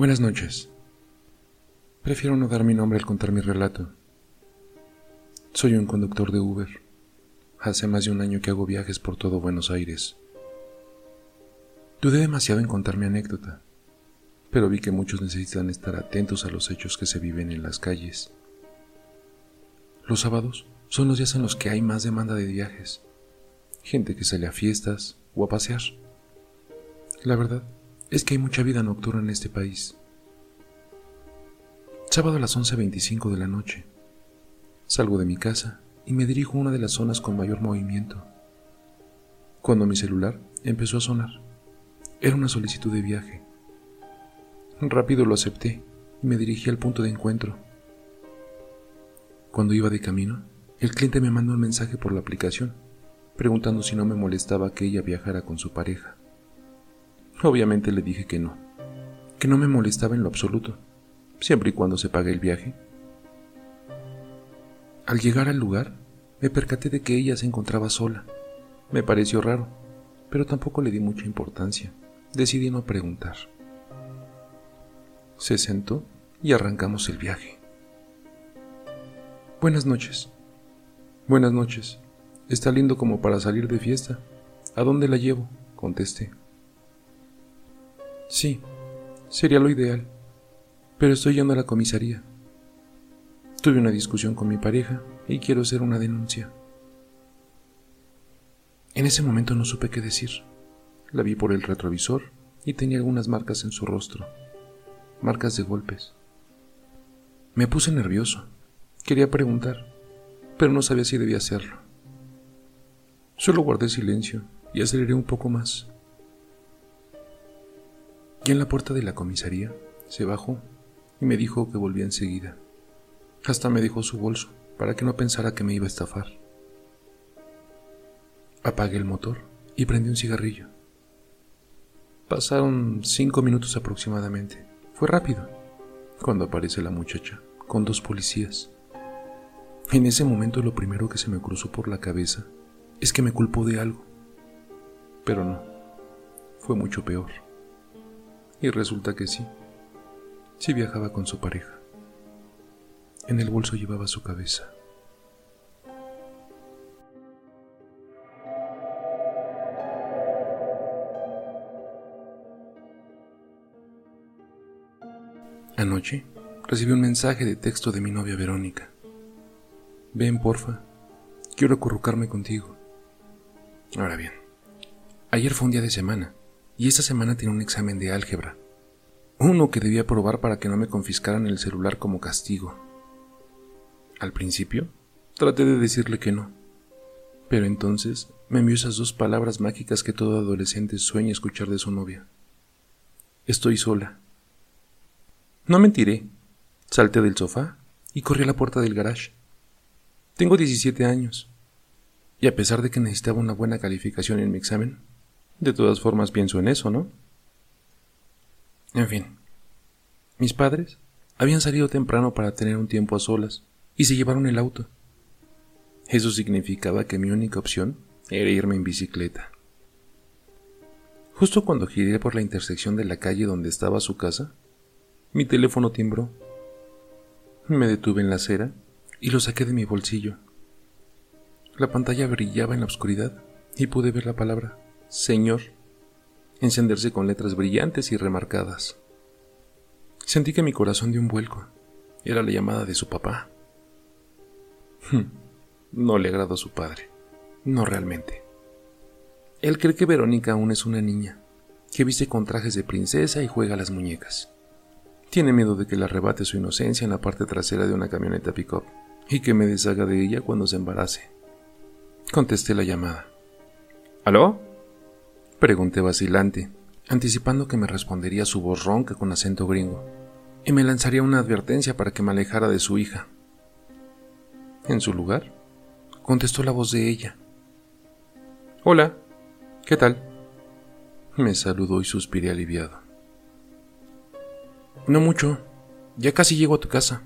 Buenas noches. Prefiero no dar mi nombre al contar mi relato. Soy un conductor de Uber. Hace más de un año que hago viajes por todo Buenos Aires. Dudé demasiado en contar mi anécdota, pero vi que muchos necesitan estar atentos a los hechos que se viven en las calles. Los sábados son los días en los que hay más demanda de viajes, gente que sale a fiestas o a pasear. La verdad es que hay mucha vida nocturna en este país. Sábado a las 11.25 de la noche. Salgo de mi casa y me dirijo a una de las zonas con mayor movimiento. Cuando mi celular empezó a sonar, era una solicitud de viaje. Rápido lo acepté y me dirigí al punto de encuentro. Cuando iba de camino, el cliente me mandó un mensaje por la aplicación, preguntando si no me molestaba que ella viajara con su pareja. Obviamente le dije que no, que no me molestaba en lo absoluto, siempre y cuando se pague el viaje. Al llegar al lugar, me percaté de que ella se encontraba sola. Me pareció raro, pero tampoco le di mucha importancia. Decidí no preguntar. Se sentó y arrancamos el viaje. Buenas noches. Buenas noches. Está lindo como para salir de fiesta. ¿A dónde la llevo? contesté. Sí, sería lo ideal, pero estoy yendo a la comisaría. Tuve una discusión con mi pareja y quiero hacer una denuncia. En ese momento no supe qué decir. La vi por el retrovisor y tenía algunas marcas en su rostro, marcas de golpes. Me puse nervioso. Quería preguntar, pero no sabía si debía hacerlo. Solo guardé silencio y aceleré un poco más. Y en la puerta de la comisaría se bajó y me dijo que volvía enseguida. Hasta me dejó su bolso para que no pensara que me iba a estafar. Apagué el motor y prendí un cigarrillo. Pasaron cinco minutos aproximadamente. Fue rápido cuando aparece la muchacha con dos policías. En ese momento lo primero que se me cruzó por la cabeza es que me culpó de algo. Pero no, fue mucho peor. Y resulta que sí. Sí viajaba con su pareja. En el bolso llevaba su cabeza. Anoche recibí un mensaje de texto de mi novia Verónica. Ven, porfa. Quiero acurrucarme contigo. Ahora bien, ayer fue un día de semana y esta semana tenía un examen de álgebra, uno que debía probar para que no me confiscaran el celular como castigo. Al principio, traté de decirle que no, pero entonces me envió esas dos palabras mágicas que todo adolescente sueña escuchar de su novia. Estoy sola. No mentiré. Salté del sofá y corrí a la puerta del garage. Tengo 17 años, y a pesar de que necesitaba una buena calificación en mi examen, de todas formas pienso en eso, ¿no? En fin, mis padres habían salido temprano para tener un tiempo a solas y se llevaron el auto. Eso significaba que mi única opción era irme en bicicleta. Justo cuando giré por la intersección de la calle donde estaba su casa, mi teléfono timbró. Me detuve en la acera y lo saqué de mi bolsillo. La pantalla brillaba en la oscuridad y pude ver la palabra Señor encenderse con letras brillantes y remarcadas. Sentí que mi corazón dio un vuelco. Era la llamada de su papá. Hmm, no le agradó a su padre. No realmente. Él cree que Verónica aún es una niña, que viste con trajes de princesa y juega a las muñecas. Tiene miedo de que le arrebate su inocencia en la parte trasera de una camioneta pick-up y que me deshaga de ella cuando se embarace. Contesté la llamada. ¿Aló? Pregunté vacilante, anticipando que me respondería su voz ronca con acento gringo, y me lanzaría una advertencia para que me alejara de su hija. En su lugar, contestó la voz de ella. Hola, ¿qué tal? Me saludó y suspiré aliviado. No mucho, ya casi llego a tu casa.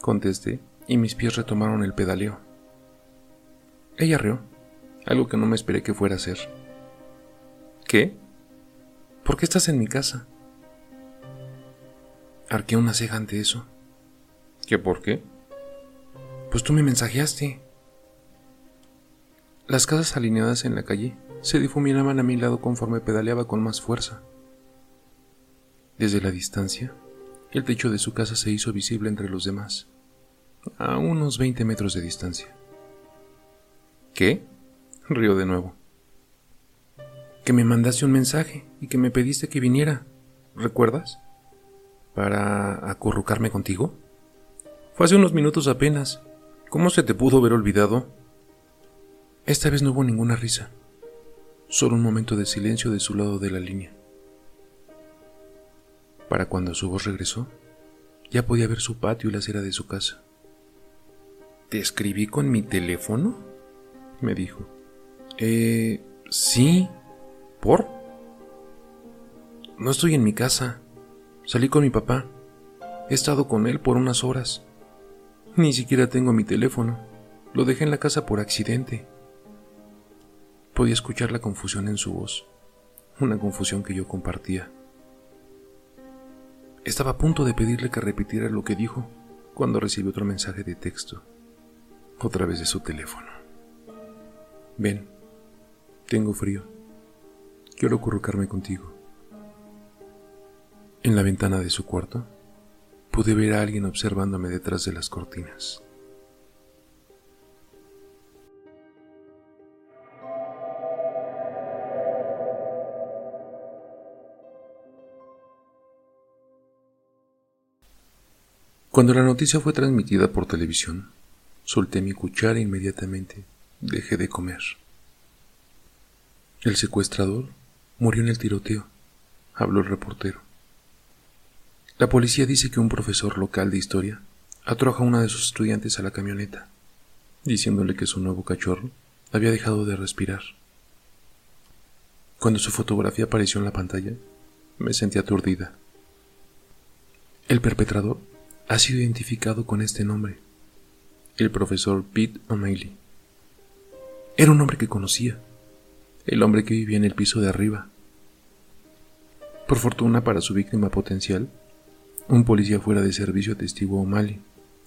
Contesté y mis pies retomaron el pedaleo. Ella rió, algo que no me esperé que fuera a hacer. ¿Qué? ¿Por qué estás en mi casa? Arqué una ceja ante eso. ¿Qué por qué? Pues tú me mensajeaste. Las casas alineadas en la calle se difuminaban a mi lado conforme pedaleaba con más fuerza. Desde la distancia, el techo de su casa se hizo visible entre los demás, a unos 20 metros de distancia. ¿Qué? Río de nuevo. Que me mandaste un mensaje y que me pediste que viniera. ¿Recuerdas? Para acurrucarme contigo. Fue hace unos minutos apenas. ¿Cómo se te pudo haber olvidado? Esta vez no hubo ninguna risa, solo un momento de silencio de su lado de la línea. Para cuando su voz regresó, ya podía ver su patio y la acera de su casa. ¿Te escribí con mi teléfono? me dijo. Eh, sí. ¿Por? No estoy en mi casa. Salí con mi papá. He estado con él por unas horas. Ni siquiera tengo mi teléfono. Lo dejé en la casa por accidente. Podía escuchar la confusión en su voz, una confusión que yo compartía. Estaba a punto de pedirle que repitiera lo que dijo cuando recibí otro mensaje de texto, otra vez de su teléfono. Ven, tengo frío. Quiero acurrucarme contigo. En la ventana de su cuarto pude ver a alguien observándome detrás de las cortinas. Cuando la noticia fue transmitida por televisión, solté mi cuchara e inmediatamente dejé de comer. El secuestrador murió en el tiroteo, habló el reportero. La policía dice que un profesor local de historia atrajo a una de sus estudiantes a la camioneta, diciéndole que su nuevo cachorro había dejado de respirar. Cuando su fotografía apareció en la pantalla, me sentí aturdida. El perpetrador ha sido identificado con este nombre, el profesor Pete O'Malley. Era un hombre que conocía, el hombre que vivía en el piso de arriba. Por fortuna para su víctima potencial, un policía fuera de servicio atestiguó a O'Malley,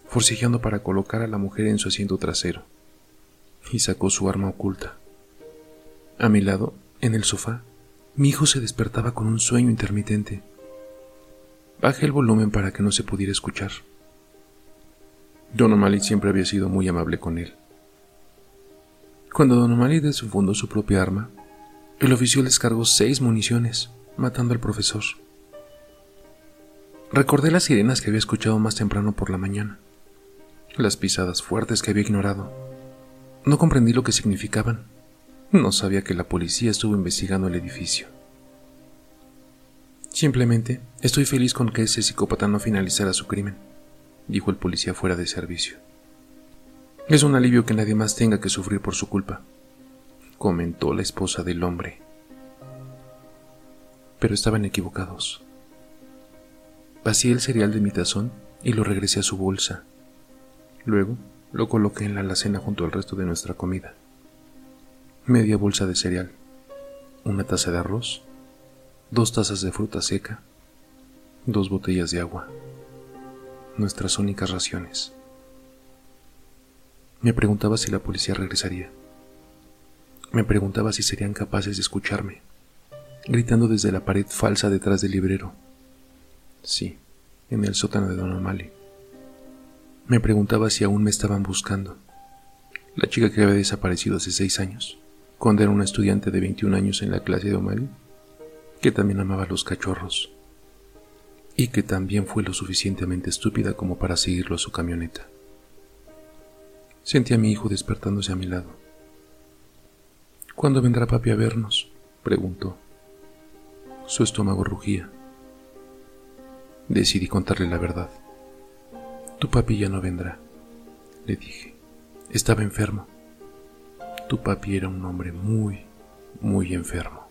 forcejeando para colocar a la mujer en su asiento trasero, y sacó su arma oculta. A mi lado, en el sofá, mi hijo se despertaba con un sueño intermitente. Bajé el volumen para que no se pudiera escuchar. Don O'Malley siempre había sido muy amable con él. Cuando Don O'Malley desfundó su propia arma, el oficial descargó seis municiones, matando al profesor. Recordé las sirenas que había escuchado más temprano por la mañana, las pisadas fuertes que había ignorado. No comprendí lo que significaban. No sabía que la policía estuvo investigando el edificio. Simplemente estoy feliz con que ese psicópata no finalizara su crimen, dijo el policía fuera de servicio. Es un alivio que nadie más tenga que sufrir por su culpa, comentó la esposa del hombre. Pero estaban equivocados. Vacié el cereal de mi tazón y lo regresé a su bolsa. Luego lo coloqué en la alacena junto al resto de nuestra comida. Media bolsa de cereal, una taza de arroz dos tazas de fruta seca, dos botellas de agua, nuestras únicas raciones. Me preguntaba si la policía regresaría. Me preguntaba si serían capaces de escucharme, gritando desde la pared falsa detrás del librero. Sí, en el sótano de Don O'Malley. Me preguntaba si aún me estaban buscando. La chica que había desaparecido hace seis años, cuando era una estudiante de 21 años en la clase de O'Malley, que también amaba a los cachorros y que también fue lo suficientemente estúpida como para seguirlo a su camioneta. Sentí a mi hijo despertándose a mi lado. ¿Cuándo vendrá papi a vernos? preguntó. Su estómago rugía. Decidí contarle la verdad. Tu papi ya no vendrá, le dije. Estaba enfermo. Tu papi era un hombre muy, muy enfermo.